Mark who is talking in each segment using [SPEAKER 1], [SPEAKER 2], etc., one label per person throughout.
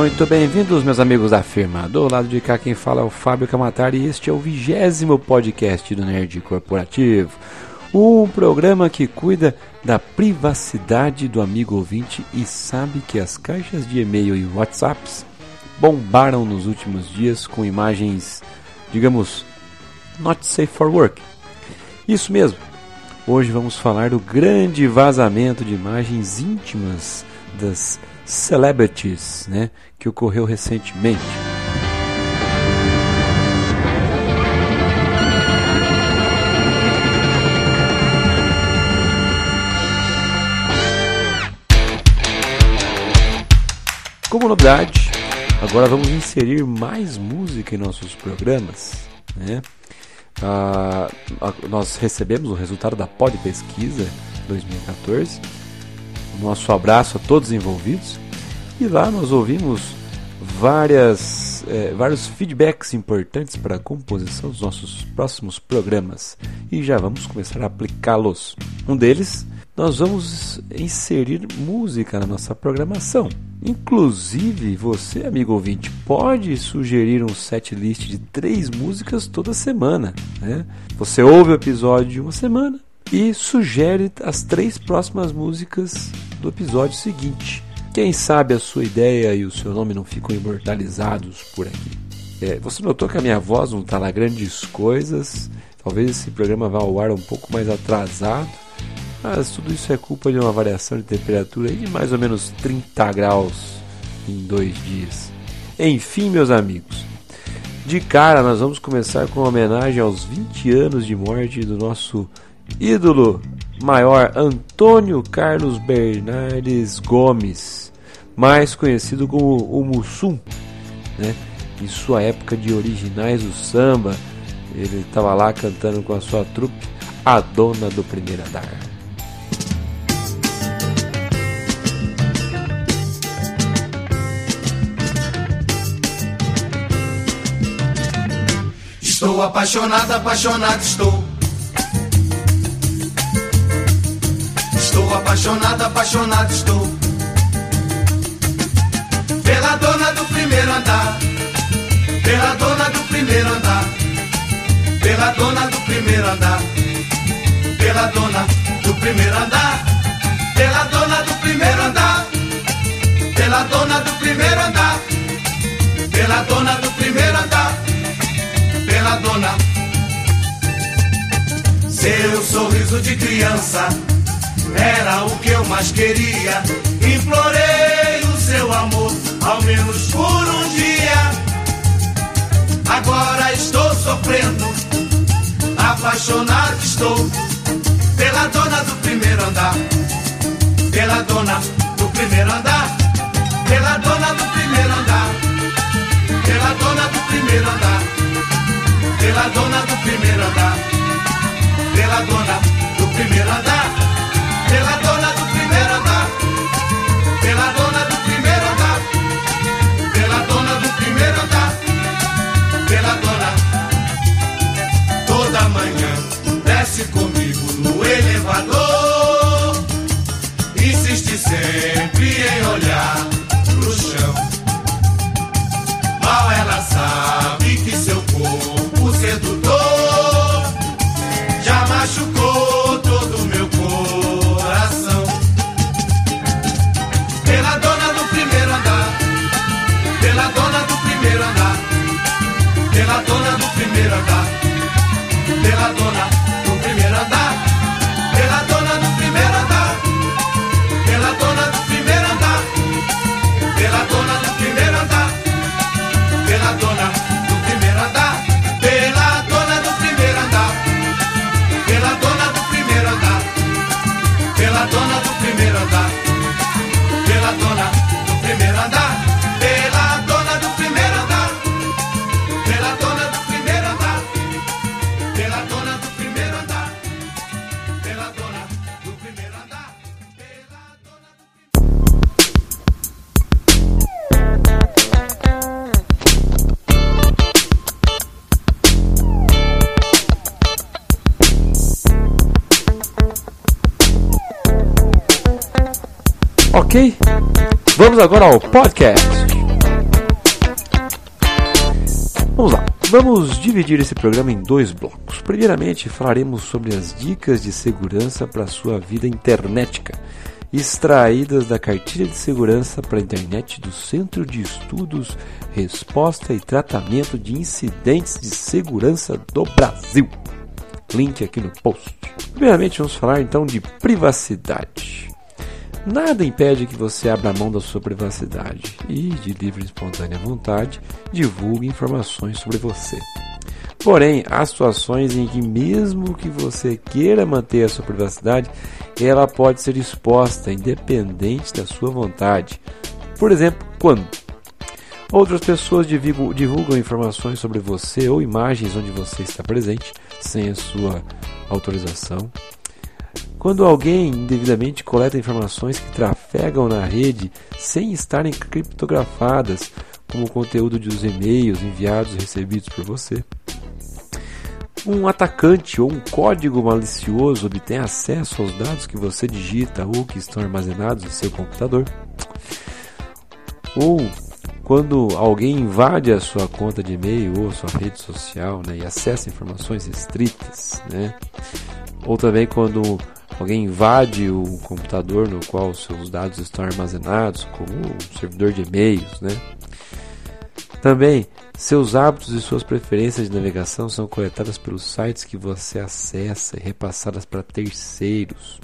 [SPEAKER 1] Muito bem-vindos, meus amigos da firma. Do lado de cá quem fala é o Fábio Camatari e este é o vigésimo podcast do Nerd Corporativo. Um programa que cuida da privacidade do amigo ouvinte e sabe que as caixas de e-mail e WhatsApps bombaram nos últimos dias com imagens, digamos, not safe for work. Isso mesmo. Hoje vamos falar do grande vazamento de imagens íntimas das celebrities, né, que ocorreu recentemente. Como novidade, agora vamos inserir mais música em nossos programas. Né? Ah, nós recebemos o resultado da Pod Pesquisa 2014. Nosso abraço a todos envolvidos. E lá nós ouvimos várias, é, vários feedbacks importantes para a composição dos nossos próximos programas. E já vamos começar a aplicá-los. Um deles nós vamos inserir música na nossa programação. Inclusive, você, amigo ouvinte, pode sugerir um set list de três músicas toda semana. Né? Você ouve o episódio de uma semana e sugere as três próximas músicas do episódio seguinte. Quem sabe a sua ideia e o seu nome não ficam imortalizados por aqui. É, você notou que a minha voz não está lá grandes coisas. Talvez esse programa vá ao ar um pouco mais atrasado mas tudo isso é culpa de uma variação de temperatura de mais ou menos 30 graus em dois dias. Enfim, meus amigos, de cara nós vamos começar com uma homenagem aos 20 anos de morte do nosso ídolo maior Antônio Carlos Bernardes Gomes, mais conhecido como o Mussum, né? Em sua época de originais do samba, ele estava lá cantando com a sua trupe, a dona do primeiro andar.
[SPEAKER 2] Estou apaixonado, apaixonado estou. Estou apaixonado, apaixonado estou. Pela dona do primeiro andar. Pela dona do primeiro andar. Pela dona do primeiro andar. Pela dona do primeiro andar. Pela dona do primeiro andar. Pela dona do primeiro andar. Pela dona do primeiro andar pela dona. Seu sorriso de criança era o que eu mais queria. Implorei o seu amor, ao menos por um dia. Agora estou sofrendo, apaixonado estou pela dona do primeiro andar. Pela dona do primeiro andar. Pela dona do primeiro andar. Pela dona do primeiro andar pela dona do primeiro andar, pela dona do primeiro andar, pela dona do primeiro andar, pela dona do primeiro andar, pela dona do primeiro andar, pela dona. Toda manhã desce comigo no elevador, insiste sempre em olhar
[SPEAKER 1] Vamos agora ao podcast. Vamos lá, vamos dividir esse programa em dois blocos. Primeiramente, falaremos sobre as dicas de segurança para a sua vida internetica, extraídas da cartilha de segurança para a internet do Centro de Estudos, Resposta e Tratamento de Incidentes de Segurança do Brasil. Link aqui no post. Primeiramente, vamos falar então de privacidade. Nada impede que você abra mão da sua privacidade e, de livre e espontânea vontade, divulgue informações sobre você. Porém, há situações em que, mesmo que você queira manter a sua privacidade, ela pode ser exposta independente da sua vontade. Por exemplo, quando outras pessoas divulgam, divulgam informações sobre você ou imagens onde você está presente sem a sua autorização quando alguém indevidamente coleta informações que trafegam na rede sem estarem criptografadas, como o conteúdo dos e-mails enviados e recebidos por você. Um atacante ou um código malicioso obtém acesso aos dados que você digita ou que estão armazenados em seu computador. Ou quando alguém invade a sua conta de e-mail ou sua rede social né, e acessa informações restritas. Né? Ou também quando alguém invade o computador no qual seus dados estão armazenados, como um servidor de e-mails, né? Também, seus hábitos e suas preferências de navegação são coletadas pelos sites que você acessa e repassadas para terceiros.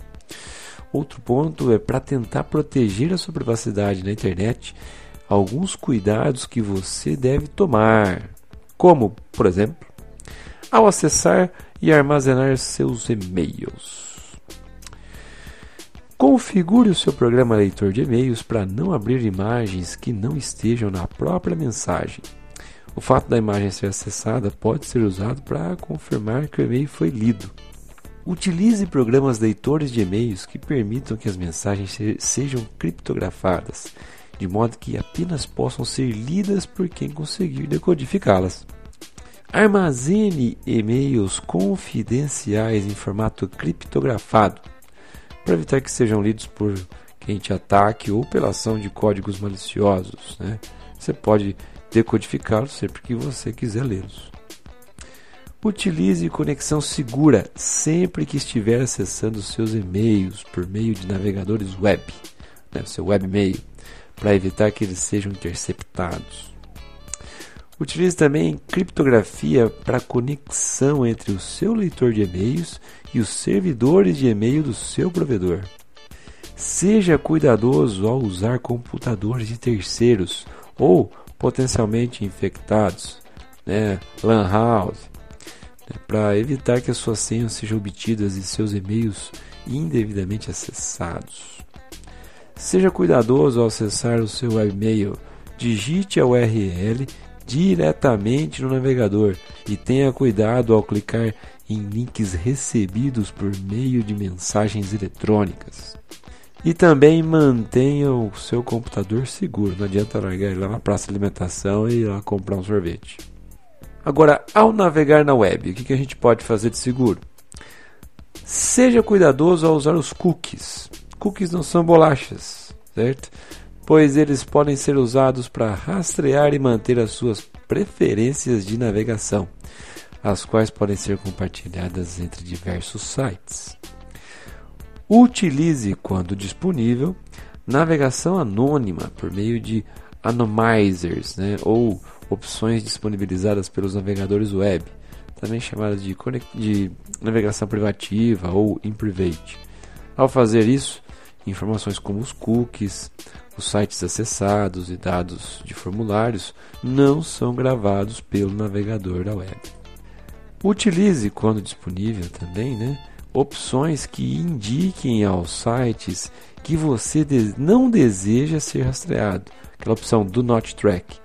[SPEAKER 1] Outro ponto é para tentar proteger a sua privacidade na internet, alguns cuidados que você deve tomar, como, por exemplo, ao acessar e armazenar seus e-mails. Configure o seu programa leitor de e-mails para não abrir imagens que não estejam na própria mensagem. O fato da imagem ser acessada pode ser usado para confirmar que o e-mail foi lido. Utilize programas leitores de e-mails que permitam que as mensagens sejam criptografadas, de modo que apenas possam ser lidas por quem conseguir decodificá-las. Armazene e-mails confidenciais em formato criptografado para evitar que sejam lidos por quem te ataque ou pela ação de códigos maliciosos. Né? Você pode decodificá-los sempre que você quiser lê-los. Utilize conexão segura sempre que estiver acessando seus e-mails por meio de navegadores web, né, seu webmail, para evitar que eles sejam interceptados. Utilize também criptografia para conexão entre o seu leitor de e-mails e os servidores de e-mail do seu provedor. Seja cuidadoso ao usar computadores de terceiros ou potencialmente infectados, né, LAN house, né, para evitar que as suas senhas sejam obtidas e seus e-mails indevidamente acessados. Seja cuidadoso ao acessar o seu webmail. Digite a URL diretamente no navegador e tenha cuidado ao clicar em links recebidos por meio de mensagens eletrônicas. E também mantenha o seu computador seguro. Não adianta largar ele lá na praça de alimentação e ir lá comprar um sorvete. Agora, ao navegar na web, o que a gente pode fazer de seguro? Seja cuidadoso ao usar os cookies. Cookies não são bolachas, certo? Pois eles podem ser usados para rastrear e manter as suas preferências de navegação, as quais podem ser compartilhadas entre diversos sites. Utilize, quando disponível, navegação anônima por meio de anomizers né, ou opções disponibilizadas pelos navegadores web, também chamadas de, de navegação privativa ou in private. Ao fazer isso, informações como os cookies, os sites acessados e dados de formulários não são gravados pelo navegador da web. Utilize, quando disponível também, né, opções que indiquem aos sites que você não deseja ser rastreado, aquela opção Do Not Track.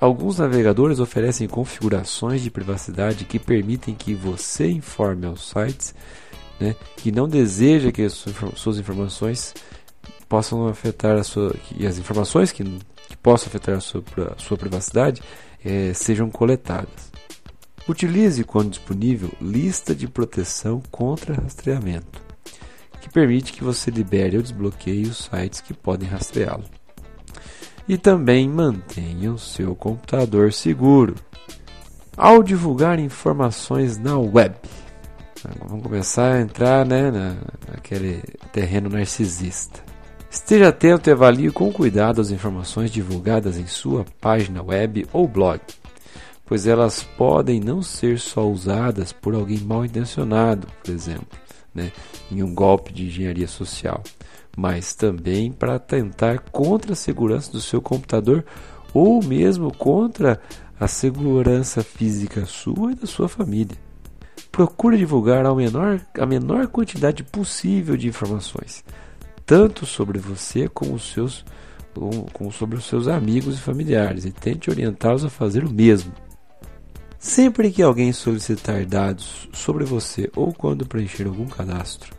[SPEAKER 1] Alguns navegadores oferecem configurações de privacidade que permitem que você informe aos sites né, que não deseja que suas informações possam afetar a sua e as informações que, que possam afetar a sua, a sua privacidade é, sejam coletadas. Utilize, quando disponível, lista de proteção contra rastreamento, que permite que você libere ou desbloqueie os sites que podem rastreá-lo. E também mantenha o seu computador seguro. Ao divulgar informações na web, vamos começar a entrar né, na, naquele terreno narcisista. Esteja atento e avalie com cuidado as informações divulgadas em sua página web ou blog, pois elas podem não ser só usadas por alguém mal intencionado, por exemplo, né, em um golpe de engenharia social, mas também para atentar contra a segurança do seu computador ou mesmo contra a segurança física sua e da sua família. Procure divulgar a menor, a menor quantidade possível de informações, tanto sobre você como, os seus, como sobre os seus amigos e familiares, e tente orientá-los a fazer o mesmo. Sempre que alguém solicitar dados sobre você ou quando preencher algum cadastro,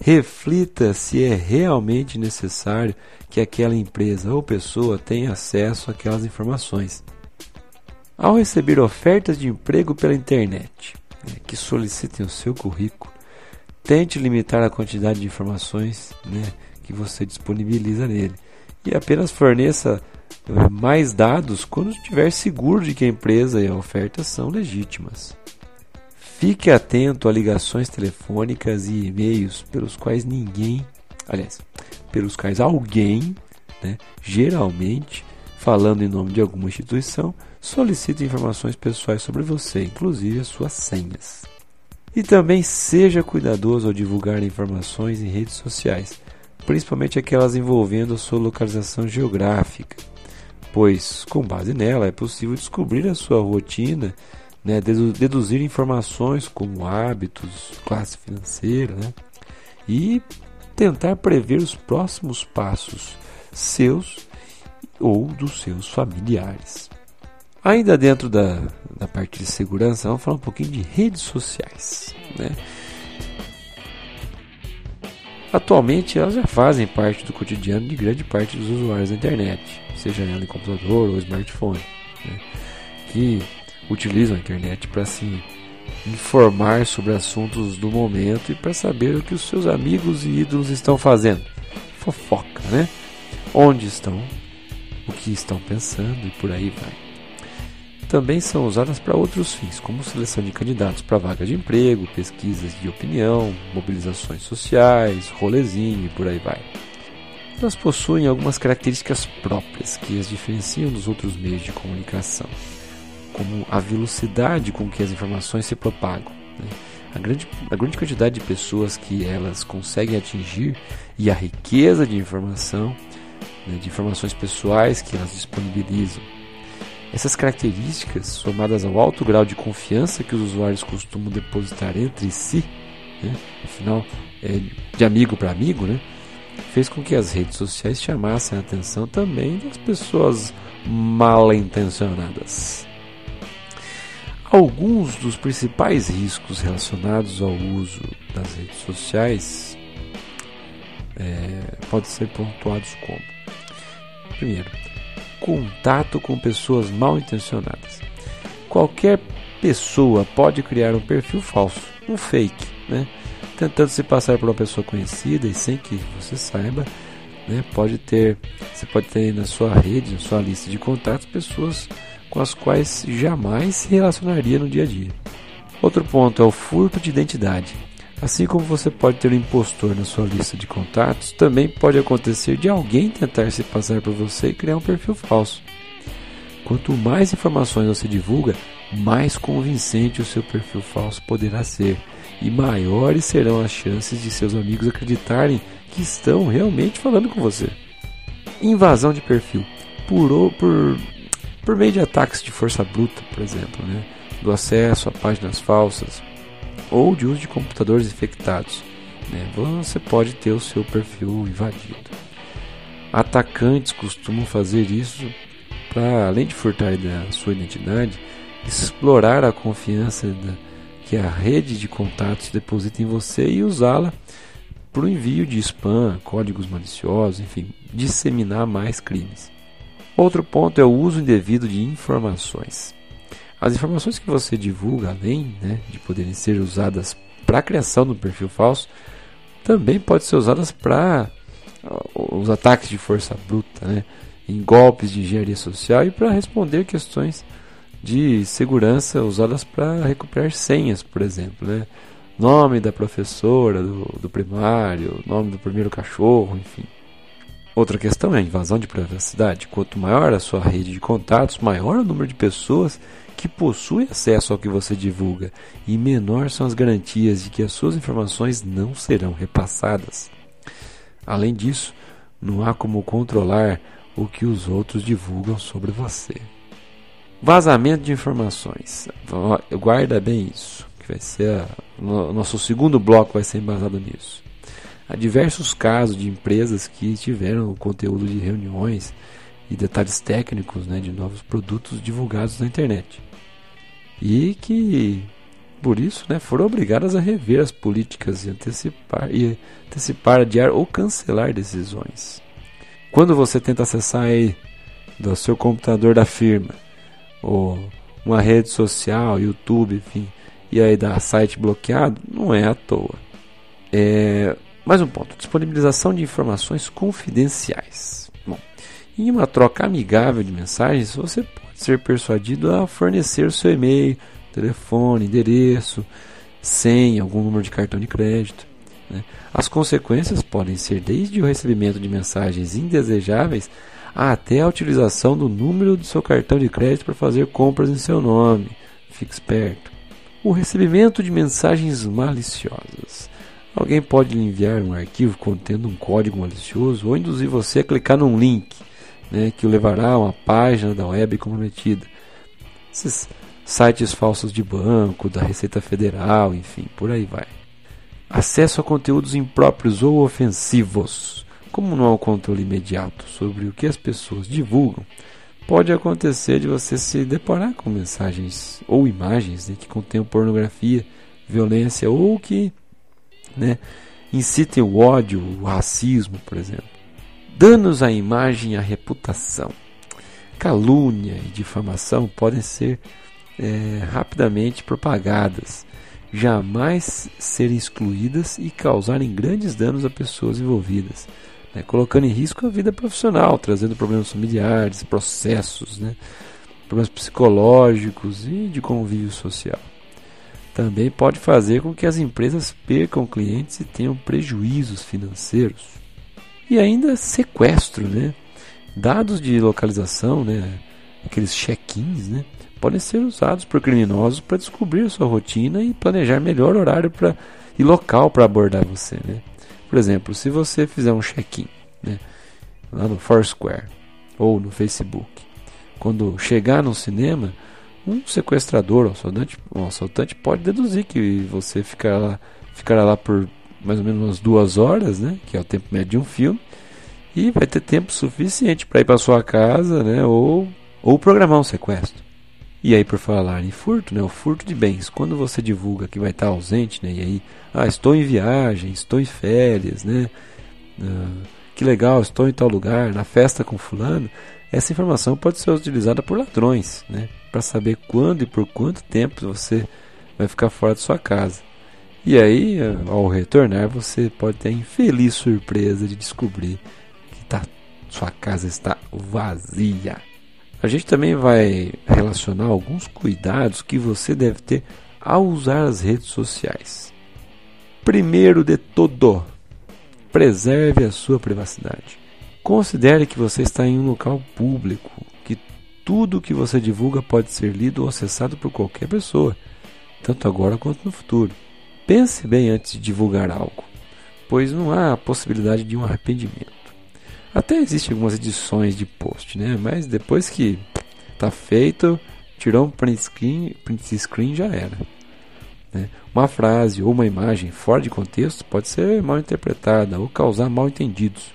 [SPEAKER 1] reflita se é realmente necessário que aquela empresa ou pessoa tenha acesso àquelas informações. Ao receber ofertas de emprego pela internet que solicitem o seu currículo, tente limitar a quantidade de informações né, que você disponibiliza nele e apenas forneça mais dados quando estiver seguro de que a empresa e a oferta são legítimas. Fique atento a ligações telefônicas e e-mails pelos quais ninguém, aliás, pelos quais alguém, né, geralmente falando em nome de alguma instituição, solicita informações pessoais sobre você, inclusive as suas senhas. E também seja cuidadoso ao divulgar informações em redes sociais, principalmente aquelas envolvendo a sua localização geográfica pois, com base nela, é possível descobrir a sua rotina, né, deduzir informações como hábitos, classe financeira, né, e tentar prever os próximos passos seus ou dos seus familiares. Ainda dentro da, da parte de segurança, vamos falar um pouquinho de redes sociais. Né? Atualmente elas já fazem parte do cotidiano de grande parte dos usuários da internet seja ela em computador ou smartphone, né, que utilizam a internet para se informar sobre assuntos do momento e para saber o que os seus amigos e ídolos estão fazendo. Fofoca, né? Onde estão, o que estão pensando e por aí vai. Também são usadas para outros fins, como seleção de candidatos para vaga de emprego, pesquisas de opinião, mobilizações sociais, rolezinho e por aí vai elas possuem algumas características próprias que as diferenciam dos outros meios de comunicação, como a velocidade com que as informações se propagam, né? a, grande, a grande quantidade de pessoas que elas conseguem atingir e a riqueza de informação, né, de informações pessoais que elas disponibilizam. Essas características, somadas ao alto grau de confiança que os usuários costumam depositar entre si, né, afinal, é de amigo para amigo, né, fez com que as redes sociais chamassem a atenção também das pessoas mal intencionadas. Alguns dos principais riscos relacionados ao uso das redes sociais é, podem ser pontuados como: primeiro, contato com pessoas mal intencionadas. Qualquer pessoa pode criar um perfil falso, um fake, né? tentando se passar por uma pessoa conhecida e sem que você saiba, né, pode ter, você pode ter na sua rede, na sua lista de contatos, pessoas com as quais jamais se relacionaria no dia a dia. Outro ponto é o furto de identidade. Assim como você pode ter um impostor na sua lista de contatos, também pode acontecer de alguém tentar se passar por você e criar um perfil falso. Quanto mais informações você divulga, mais convincente o seu perfil falso poderá ser e maiores serão as chances de seus amigos acreditarem que estão realmente falando com você. Invasão de perfil por, por, por meio de ataques de força bruta, por exemplo, né? do acesso a páginas falsas ou de uso de computadores infectados. Né? Você pode ter o seu perfil invadido. Atacantes costumam fazer isso para, além de furtar a sua identidade, explorar a confiança da, que a rede de contatos deposita em você e usá-la para o envio de spam, códigos maliciosos, enfim, disseminar mais crimes. Outro ponto é o uso indevido de informações. As informações que você divulga, além né, de poderem ser usadas para a criação do perfil falso, também podem ser usadas para os ataques de força bruta, né, em golpes de engenharia social e para responder questões de segurança usadas para recuperar senhas, por exemplo, né? Nome da professora do, do primário, nome do primeiro cachorro, enfim. Outra questão é a invasão de privacidade. Quanto maior a sua rede de contatos, maior o número de pessoas que possuem acesso ao que você divulga e menor são as garantias de que as suas informações não serão repassadas. Além disso, não há como controlar o que os outros divulgam sobre você. Vazamento de informações. Guarda bem isso, que vai ser a, nosso segundo bloco vai ser embasado nisso. Há diversos casos de empresas que tiveram o conteúdo de reuniões e detalhes técnicos né, de novos produtos divulgados na internet. E que, por isso, né, foram obrigadas a rever as políticas e antecipar, e antecipar, adiar ou cancelar decisões. Quando você tenta acessar aí do seu computador da firma ou uma rede social, YouTube, enfim, e aí dá site bloqueado, não é à toa. É, mais um ponto: disponibilização de informações confidenciais. Em uma troca amigável de mensagens, você pode ser persuadido a fornecer seu e-mail, telefone, endereço, senha, algum número de cartão de crédito. Né? As consequências podem ser desde o recebimento de mensagens indesejáveis até a utilização do número do seu cartão de crédito para fazer compras em seu nome. Fique esperto. O recebimento de mensagens maliciosas. Alguém pode lhe enviar um arquivo contendo um código malicioso ou induzir você a clicar num link né, que o levará a uma página da web comprometida. Esses sites falsos de banco, da Receita Federal, enfim, por aí vai. Acesso a conteúdos impróprios ou ofensivos. Como não há um controle imediato sobre o que as pessoas divulgam, pode acontecer de você se deparar com mensagens ou imagens né, que contenham pornografia, violência ou que né, incitem o ódio, o racismo, por exemplo. Danos à imagem e à reputação. Calúnia e difamação podem ser é, rapidamente propagadas, jamais serem excluídas e causarem grandes danos a pessoas envolvidas né, colocando em risco a vida profissional, trazendo problemas familiares, processos, né, problemas psicológicos e de convívio social. Também pode fazer com que as empresas percam clientes e tenham prejuízos financeiros. E ainda sequestro, né? Dados de localização, né? aqueles check-ins, né? podem ser usados por criminosos para descobrir sua rotina e planejar melhor horário pra, e local para abordar você. Né? Por exemplo, se você fizer um check-in né, lá no Foursquare ou no Facebook, quando chegar no cinema, um sequestrador, um assaltante, um assaltante pode deduzir que você ficará lá, ficará lá por mais ou menos umas duas horas, né, que é o tempo médio de um filme, e vai ter tempo suficiente para ir para sua casa, né, ou, ou programar um sequestro. E aí, por falar em furto, né, o furto de bens, quando você divulga que vai estar ausente, né, e aí, ah, estou em viagem, estou em férias, né, ah, que legal, estou em tal lugar, na festa com fulano, essa informação pode ser utilizada por ladrões, né, para saber quando e por quanto tempo você vai ficar fora de sua casa. E aí, ao retornar, você pode ter a infeliz surpresa de descobrir que tá, sua casa está vazia. A gente também vai relacionar alguns cuidados que você deve ter ao usar as redes sociais. Primeiro de todo, preserve a sua privacidade. Considere que você está em um local público, que tudo que você divulga pode ser lido ou acessado por qualquer pessoa, tanto agora quanto no futuro. Pense bem antes de divulgar algo, pois não há a possibilidade de um arrependimento. Até existem algumas edições de post, né? Mas depois que tá feito, tirou um print screen, print screen já era. Né? Uma frase ou uma imagem fora de contexto pode ser mal interpretada ou causar mal entendidos.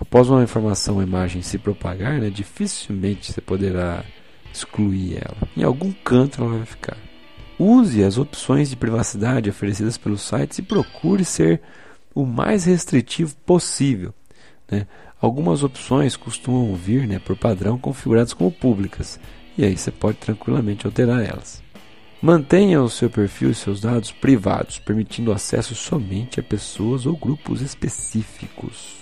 [SPEAKER 1] Após uma informação ou imagem se propagar, né, dificilmente você poderá excluir ela. Em algum canto ela vai ficar. Use as opções de privacidade oferecidas pelos sites e procure ser o mais restritivo possível né? Algumas opções costumam vir né, por padrão configuradas como públicas, e aí você pode tranquilamente alterar elas. Mantenha o seu perfil e seus dados privados, permitindo acesso somente a pessoas ou grupos específicos.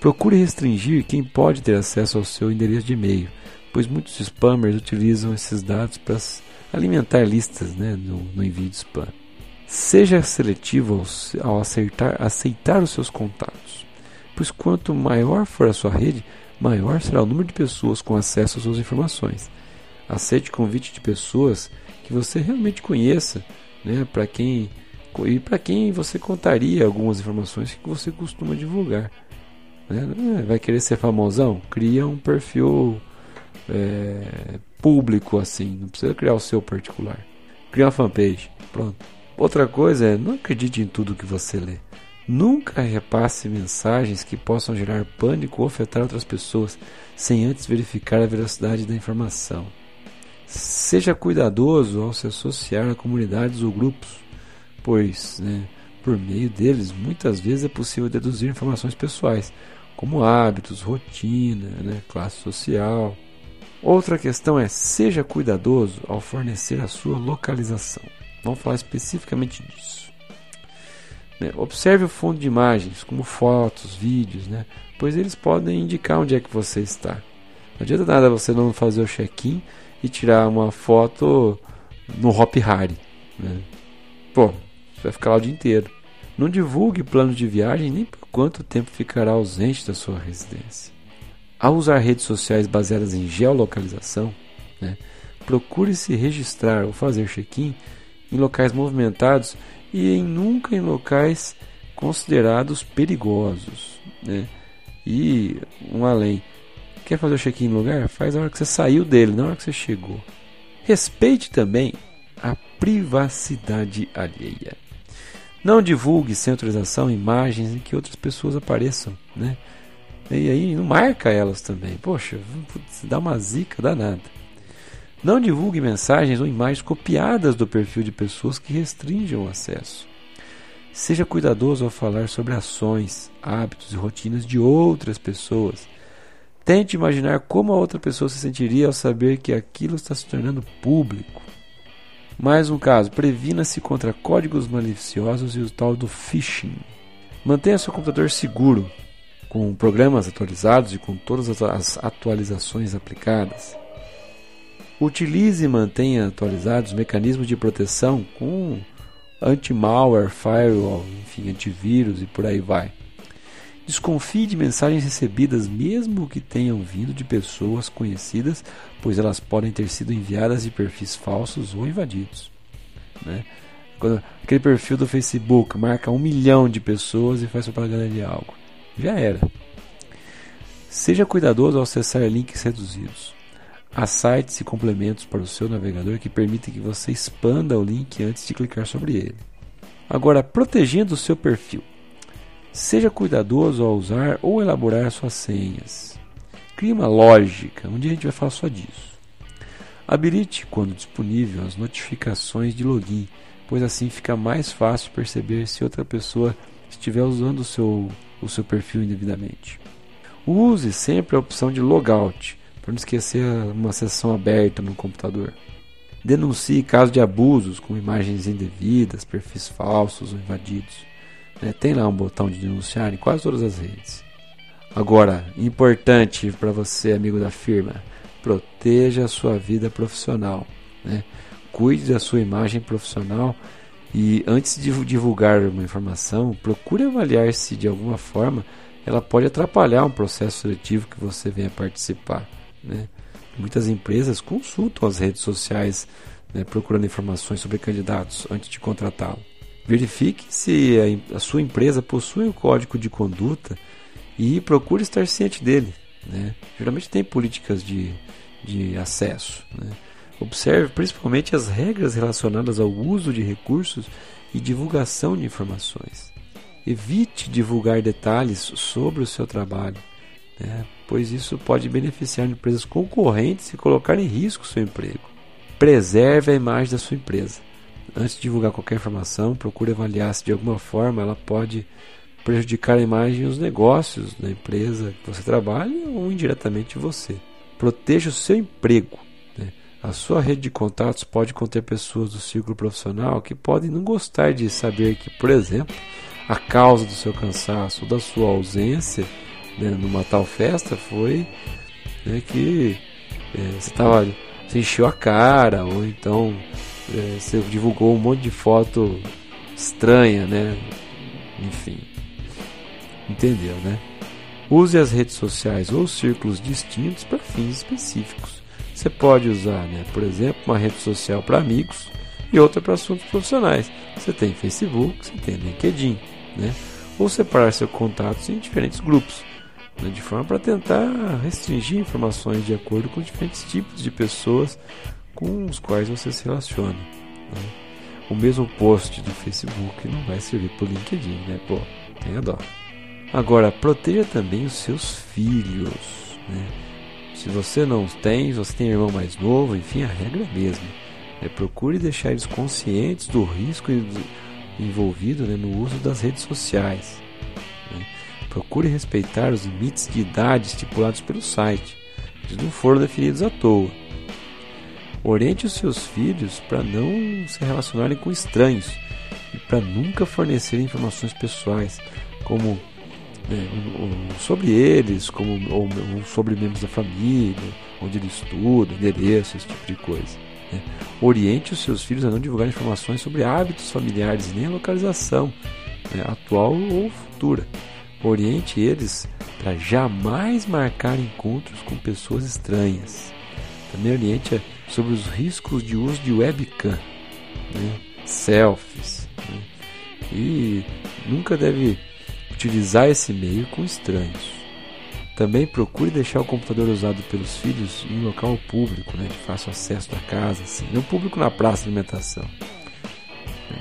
[SPEAKER 1] Procure restringir quem pode ter acesso ao seu endereço de e-mail, pois muitos spammers utilizam esses dados para alimentar listas né, no, no envio de spam. Seja seletivo ao, ao aceitar, aceitar os seus contatos, pois quanto maior for a sua rede, maior será o número de pessoas com acesso às suas informações. Aceite convite de pessoas que você realmente conheça, né, para quem e para quem você contaria algumas informações que você costuma divulgar. Né? Vai querer ser famosão? Cria um perfil é, público assim, não precisa criar o seu particular. Cria uma fanpage, pronto. Outra coisa é não acredite em tudo que você lê. Nunca repasse mensagens que possam gerar pânico ou afetar outras pessoas sem antes verificar a veracidade da informação. Seja cuidadoso ao se associar a comunidades ou grupos, pois, né, por meio deles, muitas vezes é possível deduzir informações pessoais, como hábitos, rotina, né, classe social. Outra questão é: seja cuidadoso ao fornecer a sua localização. Vamos falar especificamente disso. Né, observe o fundo de imagens, como fotos, vídeos, né, pois eles podem indicar onde é que você está. Não adianta nada você não fazer o check-in e tirar uma foto no Hop Harry. Né? Pô, você vai ficar lá o dia inteiro. Não divulgue planos de viagem nem por quanto tempo ficará ausente da sua residência. Ao usar redes sociais baseadas em geolocalização, né, procure se registrar ou fazer check-in em locais movimentados e em, nunca em locais considerados perigosos. Né? E um além, quer fazer o check-in no lugar? Faz na hora que você saiu dele, na hora que você chegou. Respeite também a privacidade alheia. Não divulgue sem autorização imagens em que outras pessoas apareçam, né? E aí não marca elas também. Poxa, dá uma zica danada. Não divulgue mensagens ou imagens copiadas do perfil de pessoas que restringam o acesso. Seja cuidadoso ao falar sobre ações, hábitos e rotinas de outras pessoas. Tente imaginar como a outra pessoa se sentiria ao saber que aquilo está se tornando público. Mais um caso, previna-se contra códigos maliciosos e o tal do phishing. Mantenha seu computador seguro, com programas atualizados e com todas as atualizações aplicadas. Utilize e mantenha atualizados mecanismos de proteção com anti-malware, firewall, enfim, antivírus e por aí vai. Desconfie de mensagens recebidas, mesmo que tenham vindo de pessoas conhecidas, pois elas podem ter sido enviadas de perfis falsos ou invadidos. Né? Quando aquele perfil do Facebook marca um milhão de pessoas e faz propaganda de algo, já era. Seja cuidadoso ao acessar links reduzidos. Há sites e complementos para o seu navegador que permitem que você expanda o link antes de clicar sobre ele. Agora, protegendo o seu perfil. Seja cuidadoso ao usar ou elaborar suas senhas. Crie uma lógica, um dia a gente vai falar só disso. Habilite, quando disponível, as notificações de login, pois assim fica mais fácil perceber se outra pessoa estiver usando o seu, o seu perfil indevidamente. Use sempre a opção de logout, para não esquecer uma sessão aberta no computador. Denuncie casos de abusos, como imagens indevidas, perfis falsos ou invadidos. Né? Tem lá um botão de denunciar em quase todas as redes. Agora, importante para você, amigo da firma, proteja a sua vida profissional. Né? Cuide da sua imagem profissional e antes de divulgar uma informação, procure avaliar se de alguma forma ela pode atrapalhar um processo seletivo que você venha participar. Né? Muitas empresas consultam as redes sociais né, procurando informações sobre candidatos antes de contratá-lo. Verifique se a, a, sua empresa possui um código de conduta e procure estar ciente dele. Né? Geralmente tem políticas de, de acesso. Né? Observe principalmente as regras relacionadas ao uso de recursos e divulgação de informações. Evite divulgar detalhes sobre o seu trabalho, né? pois isso pode beneficiar empresas concorrentes e colocar em risco seu emprego. Preserve a imagem da sua empresa antes de divulgar qualquer informação, procure avaliar se de alguma forma ela pode prejudicar a imagem e os negócios da empresa que você trabalha ou indiretamente você. Proteja o seu emprego. A sua rede de contatos pode conter pessoas do círculo profissional que podem não gostar de saber que, por exemplo, a causa do seu cansaço ou da sua ausência né, numa tal festa foi né, que é, você tava, você encheu a cara ou então é, você divulgou um monte de foto estranha, né? Enfim, entendeu, né? Use as redes sociais ou círculos distintos para fins específicos. Você pode usar, né, por exemplo, uma rede social para amigos e outra para assuntos profissionais. Você tem Facebook, você tem LinkedIn, né? Ou separar seus contatos em diferentes grupos, né, de forma para tentar restringir informações de acordo com diferentes tipos de pessoas com os quais você se relaciona. Né? O mesmo post do Facebook não vai servir para o LinkedIn, né? Pô, tenha dó. Agora, proteja também os seus filhos, né? Se você não tem, se você tem irmão mais novo, enfim, a regra é a mesma. É, procure deixar eles conscientes do risco envolvido né, no uso das redes sociais. Né? Procure respeitar os limites de idade estipulados pelo site, eles não foram definidos à toa. Oriente os seus filhos para não se relacionarem com estranhos e para nunca fornecer informações pessoais, como né, sobre eles, como ou, sobre membros da família, onde ele estuda, endereço, esse tipo de coisa. Né? Oriente os seus filhos a não divulgar informações sobre hábitos familiares nem a localização né, atual ou futura. Oriente eles para jamais marcar encontros com pessoas estranhas. Também oriente sobre os riscos de uso de webcam, né, selfies. Né, e nunca deve utilizar esse meio com estranhos. Também procure deixar o computador usado pelos filhos em um local público, né, de fácil acesso da casa, assim, não público na praça de alimentação.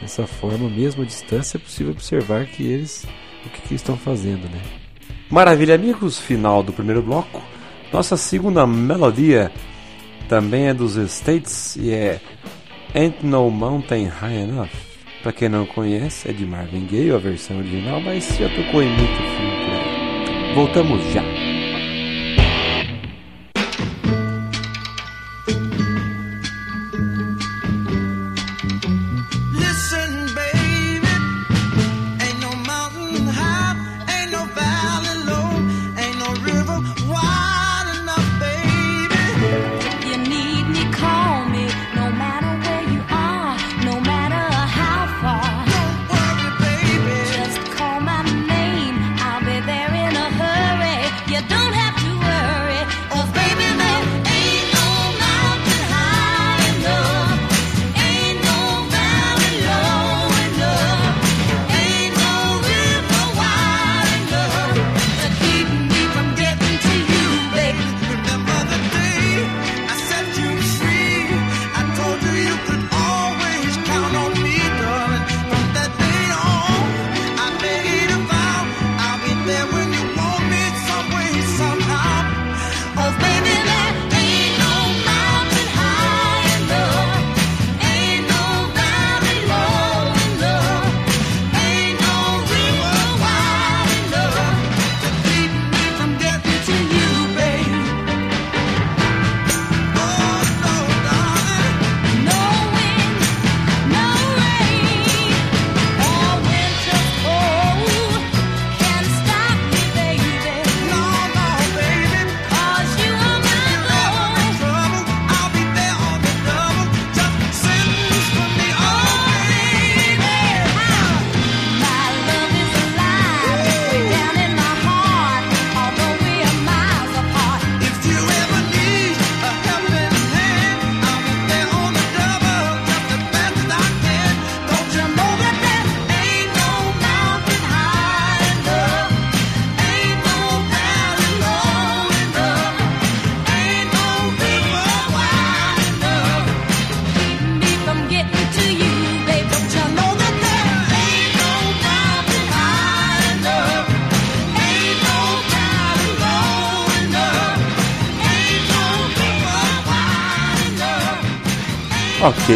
[SPEAKER 1] Dessa forma, mesmo à distância, é possível observar que eles o que, que estão fazendo, né? Maravilha, amigos! Final do primeiro bloco. Nossa segunda melodia também é dos States e é Ain't No Mountain High Enough. Pra quem não conhece, é de Marvin Gaye, a versão original, mas já tocou em muito filme por aí. Voltamos já!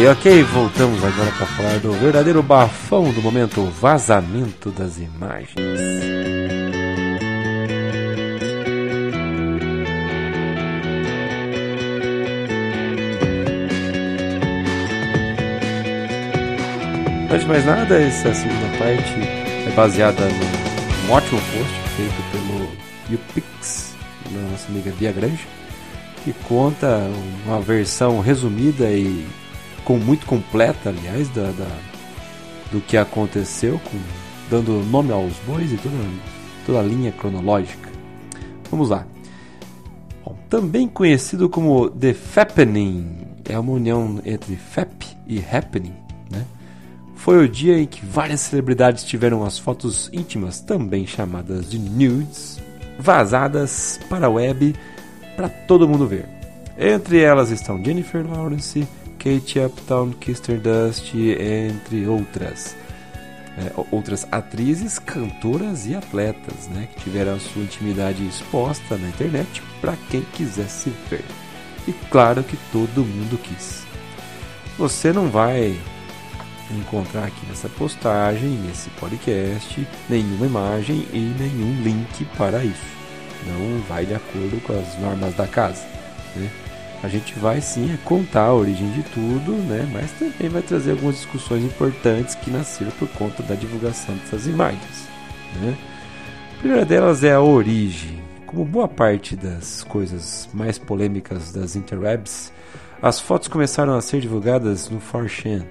[SPEAKER 1] Ok, voltamos agora para falar do verdadeiro bafão do momento, o vazamento das imagens. Antes de mais nada, essa segunda parte é baseada num ótimo post feito pelo YouPix, da nossa amiga Bia Grande que conta uma versão resumida e com muito completa, aliás, da, da do que aconteceu, com, dando nome aos bois e toda, toda a linha cronológica. Vamos lá. Bom, também conhecido como The Fappening, é uma união entre Fap e Happening, né? Foi o dia em que várias celebridades tiveram as fotos íntimas, também chamadas de nudes, vazadas para a web para todo mundo ver. Entre elas estão Jennifer Lawrence, Kate Upton, Kirsten Dust, entre outras. É, outras atrizes, cantoras e atletas né, que tiveram a sua intimidade exposta na internet para quem quisesse ver. E claro que todo mundo quis. Você não vai encontrar aqui nessa postagem, nesse podcast, nenhuma imagem e nenhum link para isso. Não vai de acordo com as normas da casa. Né? A gente vai sim contar a origem de tudo, né? mas também vai trazer algumas discussões importantes que nasceram por conta da divulgação dessas imagens. Né? A primeira delas é a origem. Como boa parte das coisas mais polêmicas das interwebs, as fotos começaram a ser divulgadas no 4chan,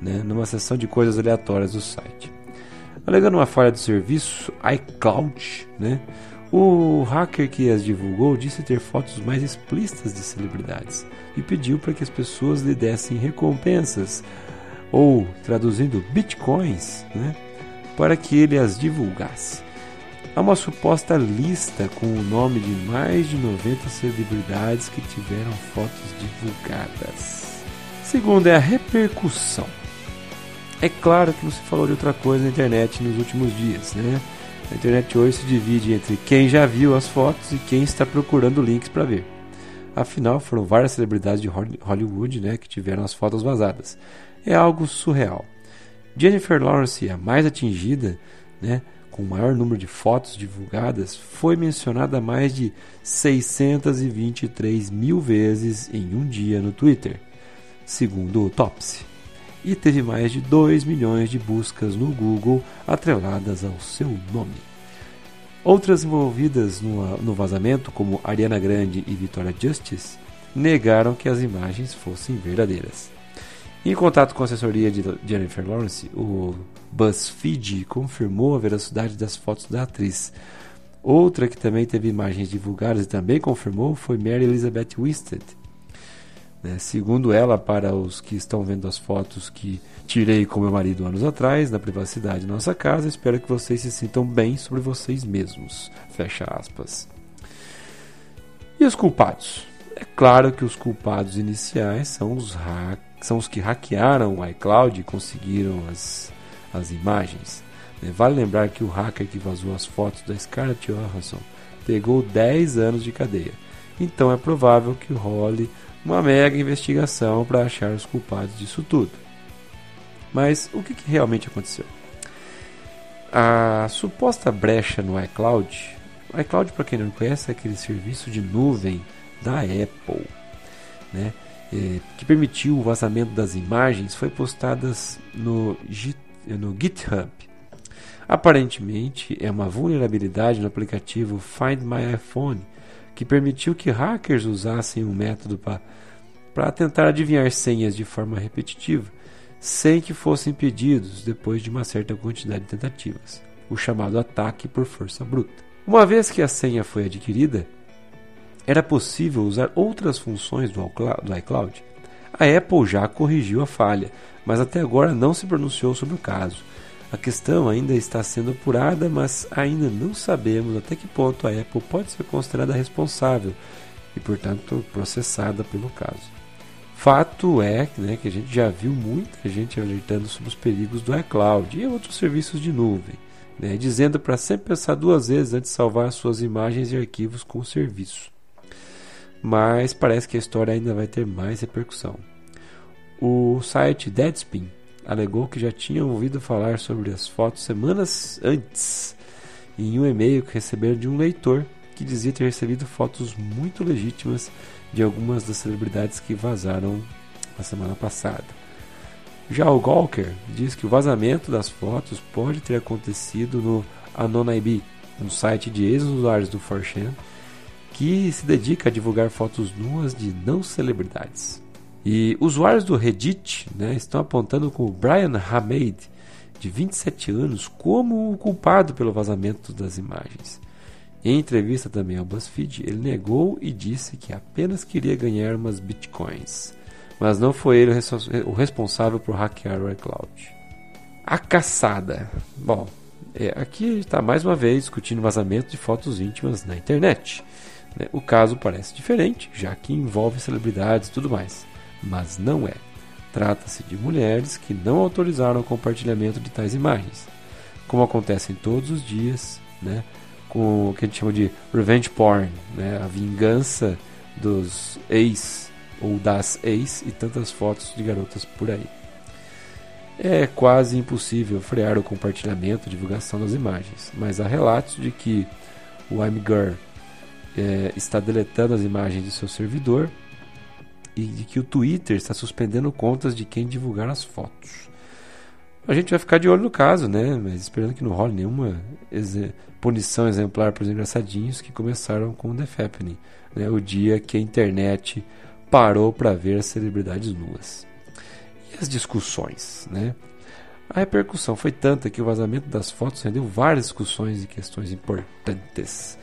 [SPEAKER 1] né? numa seção de coisas aleatórias do site. Alegando uma falha do serviço iCloud, né? O hacker que as divulgou disse ter fotos mais explícitas de celebridades e pediu para que as pessoas lhe dessem recompensas, ou traduzindo bitcoins, né, para que ele as divulgasse. Há uma suposta lista com o nome de mais de 90 celebridades que tiveram fotos divulgadas. Segundo é a repercussão. É claro que não se falou de outra coisa na internet nos últimos dias, né? A internet hoje se divide entre quem já viu as fotos e quem está procurando links para ver. Afinal, foram várias celebridades de Hollywood né, que tiveram as fotos vazadas. É algo surreal. Jennifer Lawrence, a mais atingida, né, com o maior número de fotos divulgadas, foi mencionada mais de 623 mil vezes em um dia no Twitter, segundo o Topsy e teve mais de 2 milhões de buscas no Google atreladas ao seu nome. Outras envolvidas no, no vazamento, como Ariana Grande e Victoria Justice, negaram que as imagens fossem verdadeiras. Em contato com a assessoria de Jennifer Lawrence, o BuzzFeed confirmou a veracidade das fotos da atriz. Outra que também teve imagens divulgadas e também confirmou foi Mary Elizabeth Winstead, né? Segundo ela, para os que estão vendo as fotos que tirei com meu marido anos atrás, na privacidade da nossa casa, espero que vocês se sintam bem sobre vocês mesmos. Fecha aspas. E os culpados? É claro que os culpados iniciais são os, são os que hackearam o iCloud e conseguiram as, as imagens. Né? Vale lembrar que o hacker que vazou as fotos da Scarlett Johansson pegou 10 anos de cadeia. Então é provável que role uma mega investigação para achar os culpados disso tudo. Mas o que, que realmente aconteceu? A suposta brecha no iCloud, o iCloud, para quem não conhece, é aquele serviço de nuvem da Apple, né? que permitiu o vazamento das imagens, foi postadas no, no GitHub. Aparentemente, é uma vulnerabilidade no aplicativo Find My iPhone, que permitiu que hackers usassem um método para tentar adivinhar senhas de forma repetitiva, sem que fossem pedidos depois de uma certa quantidade de tentativas, o chamado ataque por força bruta. Uma vez que a senha foi adquirida, era possível usar outras funções do iCloud. A Apple já corrigiu a falha, mas até agora não se pronunciou sobre o caso. A questão ainda está sendo apurada, mas ainda não sabemos até que ponto a Apple pode ser considerada responsável e, portanto, processada pelo caso. Fato é né, que a gente já viu muita gente alertando sobre os perigos do iCloud e outros serviços de nuvem, né, dizendo para sempre pensar duas vezes antes de salvar suas imagens e arquivos com o serviço. Mas parece que a história ainda vai ter mais repercussão. O site Deadspin alegou que já tinha ouvido falar sobre as fotos semanas antes, em um e-mail que receberam de um leitor que dizia ter recebido fotos muito legítimas de algumas das celebridades que vazaram na semana passada. Já o Gawker diz que o vazamento das fotos pode ter acontecido no Anonib, um site de ex-usuários do 4chan, que se dedica a divulgar fotos nuas de não celebridades. E usuários do Reddit né, estão apontando com o Brian Hameid, de 27 anos, como o culpado pelo vazamento das imagens. Em entrevista também ao BuzzFeed, ele negou e disse que apenas queria ganhar umas bitcoins, mas não foi ele o responsável por hackear o iCloud. A caçada. Bom, é, aqui está mais uma vez discutindo vazamento de fotos íntimas na internet. Né? O caso parece diferente, já que envolve celebridades e tudo mais, mas não é. Trata-se de mulheres que não autorizaram o compartilhamento de tais imagens, como acontece todos os dias, né? com o que a gente chama de revenge porn, né? a vingança dos ex ou das ex e tantas fotos de garotas por aí. É quase impossível frear o compartilhamento e divulgação das imagens, mas há relatos de que o iMgirl é, está deletando as imagens de seu servidor e de que o Twitter está suspendendo contas de quem divulgar as fotos. A gente vai ficar de olho no caso, né? Mas esperando que não role nenhuma exe punição exemplar para os engraçadinhos que começaram com o The Fappening, né? o dia que a internet parou para ver as celebridades nuas. E as discussões, né? A repercussão foi tanta que o vazamento das fotos rendeu várias discussões e questões importantes.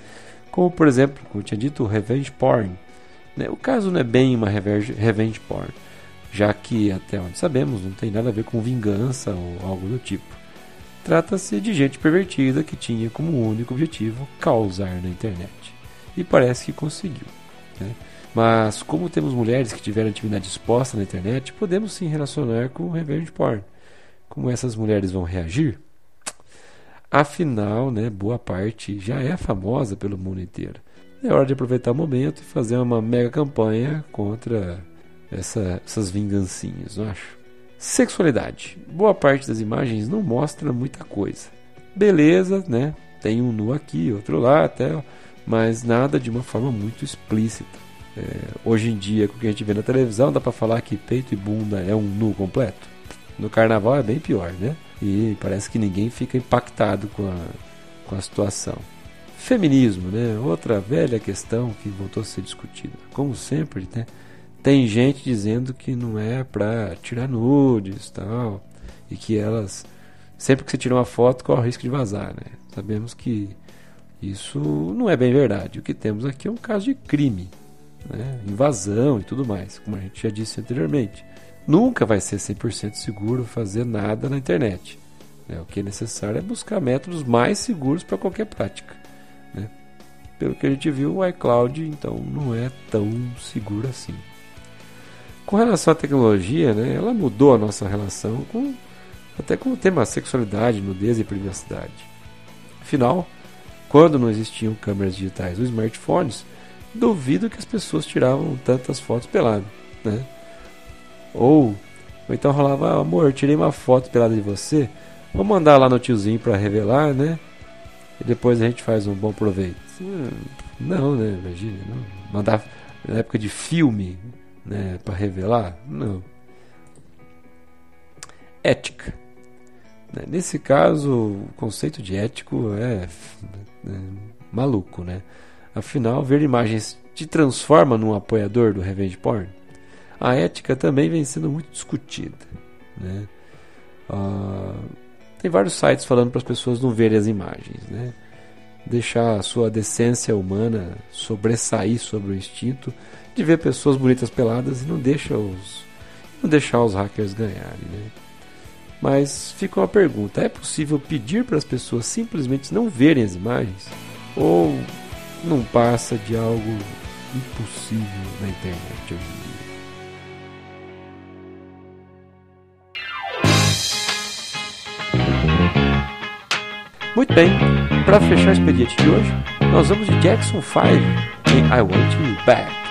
[SPEAKER 1] Como, por exemplo, como eu tinha dito, o revenge porn. Né? O caso não é bem uma revenge, revenge porn já que, até onde sabemos, não tem nada a ver com vingança ou algo do tipo. Trata-se de gente pervertida que tinha como único objetivo causar na internet. E parece que conseguiu. Né? Mas, como temos mulheres que tiveram atividade exposta na internet, podemos sim relacionar com revenge porn. Como essas mulheres vão reagir? Afinal, né, boa parte já é famosa pelo mundo inteiro. É hora de aproveitar o momento e fazer uma mega campanha contra essa, essas vingancinhas, eu acho. Sexualidade. Boa parte das imagens não mostra muita coisa. Beleza, né? Tem um nu aqui, outro lá, até, mas nada de uma forma muito explícita. É, hoje em dia, com o que a gente vê na televisão, dá para falar que peito e bunda é um nu completo. No carnaval é bem pior, né? E parece que ninguém fica impactado com a, com a situação. Feminismo, né? Outra velha questão que voltou a ser discutida. Como sempre, né? Tem gente dizendo que não é para tirar nudes tal, e que elas, sempre que você tira uma foto, corre o risco de vazar. Né? Sabemos que isso não é bem verdade. O que temos aqui é um caso de crime, né? invasão e tudo mais, como a gente já disse anteriormente. Nunca vai ser 100% seguro fazer nada na internet. Né? O que é necessário é buscar métodos mais seguros para qualquer prática. Pelo que a gente viu, o iCloud então não é tão seguro assim. Com relação à tecnologia, né, ela mudou a nossa relação com até com o tema sexualidade, nudez e privacidade. Afinal, quando não existiam câmeras digitais ou smartphones, duvido que as pessoas tiravam tantas fotos peladas, né? Ou, ou então rolava, amor, tirei uma foto pelada de você, vou mandar lá no tiozinho para revelar, né? E depois a gente faz um bom proveito. Hum, não, né? Imagina, não. mandar na época de filme, né, para revelar? Não. Ética. Né, nesse caso, o conceito de ético é, é maluco, né? Afinal, ver imagens te transforma num apoiador do revenge porn? A ética também vem sendo muito discutida, né? Uh, tem vários sites falando para as pessoas não verem as imagens, né? Deixar a sua decência humana sobressair sobre o instinto de ver pessoas bonitas peladas e não deixa os não deixar os hackers ganharem, né? Mas fica uma pergunta: é possível pedir para as pessoas simplesmente não verem as imagens? Ou não passa de algo impossível na internet hoje? Muito bem, para fechar o expediente de hoje, nós vamos de Jackson 5 em I Want You Back.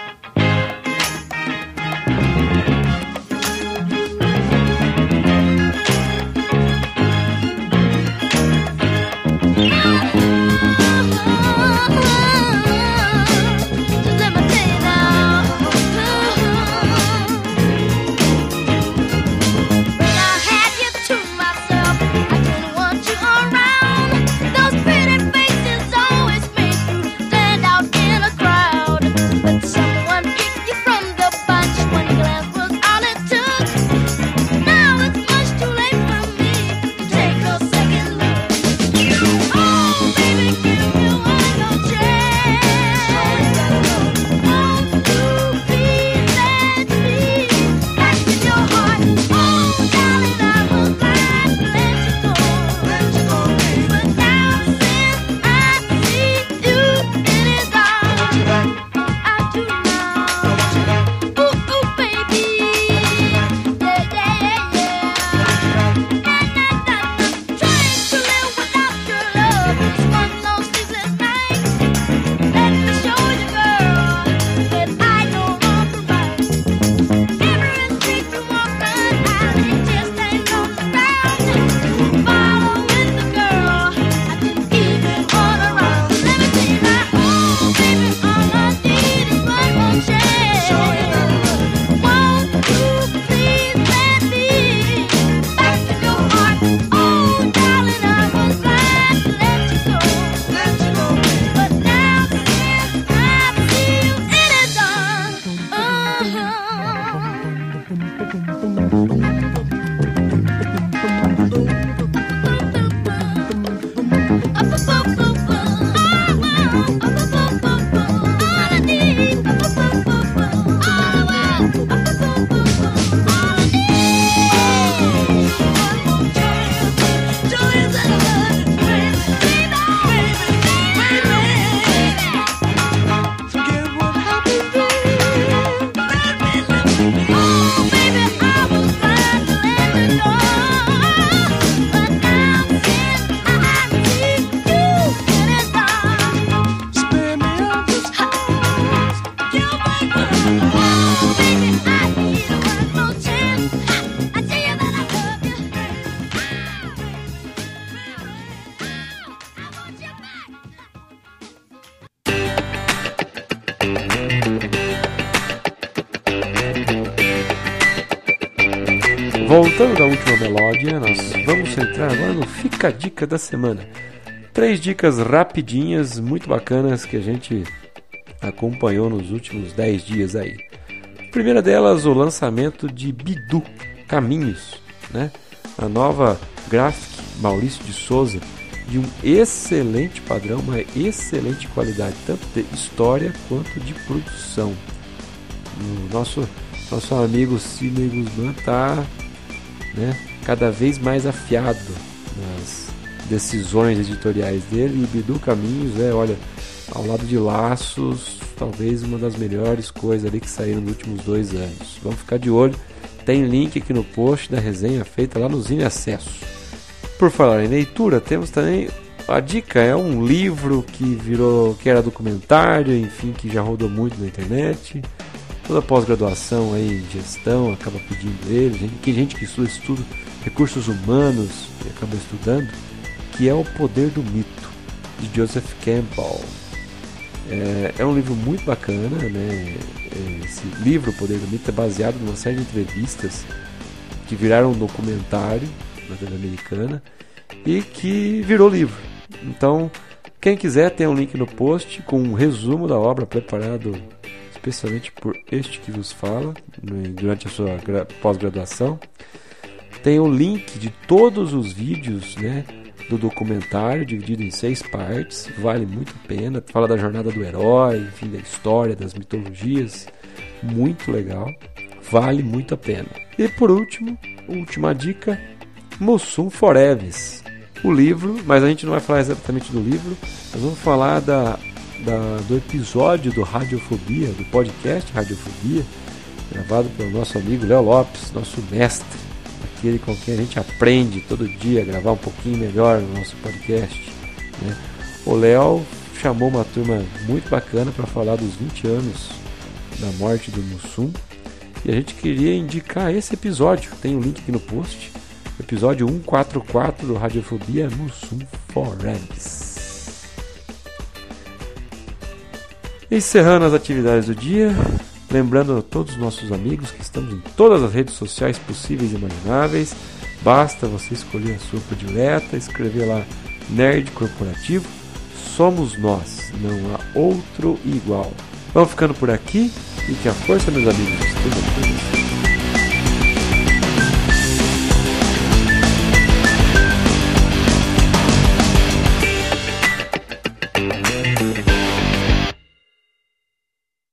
[SPEAKER 1] Agora no Fica a Dica da Semana. Três dicas rapidinhas, muito bacanas que a gente acompanhou nos últimos 10 dias aí. A primeira delas, o lançamento de Bidu Caminhos, né? A nova graphic Maurício de Souza, de um excelente padrão, uma excelente qualidade, tanto de história quanto de produção. O nosso, nosso amigo Sidney Guzman está né, cada vez mais afiado nas decisões editoriais dele e Bidu Caminhos é, olha, ao lado de Laços, talvez uma das melhores coisas ali que saíram nos últimos dois anos. Vamos ficar de olho. Tem link aqui no post da resenha feita lá no Zine Acesso. Por falar em leitura, temos também a dica é um livro que virou que era documentário, enfim, que já rodou muito na internet. Toda pós-graduação aí em gestão acaba pedindo ele, gente, que gente que estuda, estuda recursos humanos e acaba estudando, que é o Poder do Mito de Joseph Campbell. É, é, um livro muito bacana, né? Esse livro, O Poder do Mito, é baseado numa série de entrevistas que viraram um documentário na TV americana e que virou livro. Então, quem quiser tem um link no post com um resumo da obra preparado especialmente por este que vos fala durante a sua pós-graduação. Tem o link de todos os vídeos, né? do documentário, dividido em seis partes. Vale muito a pena. Fala da jornada do herói, enfim, da história, das mitologias. Muito legal. Vale muito a pena. E por último, última dica: Mussum Foreves. O livro, mas a gente não vai falar exatamente do livro, nós vamos falar da, da, do episódio do Radiofobia, do podcast Radiofobia, gravado pelo nosso amigo Léo Lopes, nosso mestre aquele com quem a gente aprende todo dia a gravar um pouquinho melhor no nosso podcast. Né? O Léo chamou uma turma muito bacana para falar dos 20 anos da morte do Mussum e a gente queria indicar esse episódio. Tem o um link aqui no post. Episódio 144 do Radiofobia Mussum Forever. Encerrando as atividades do dia, Lembrando a todos os nossos amigos que estamos em todas as redes sociais possíveis e imagináveis. Basta você escolher a sua predileta, escrever lá Nerd Corporativo. Somos nós, não há outro igual. Vamos ficando por aqui e que a força, meus amigos, esteja com vocês.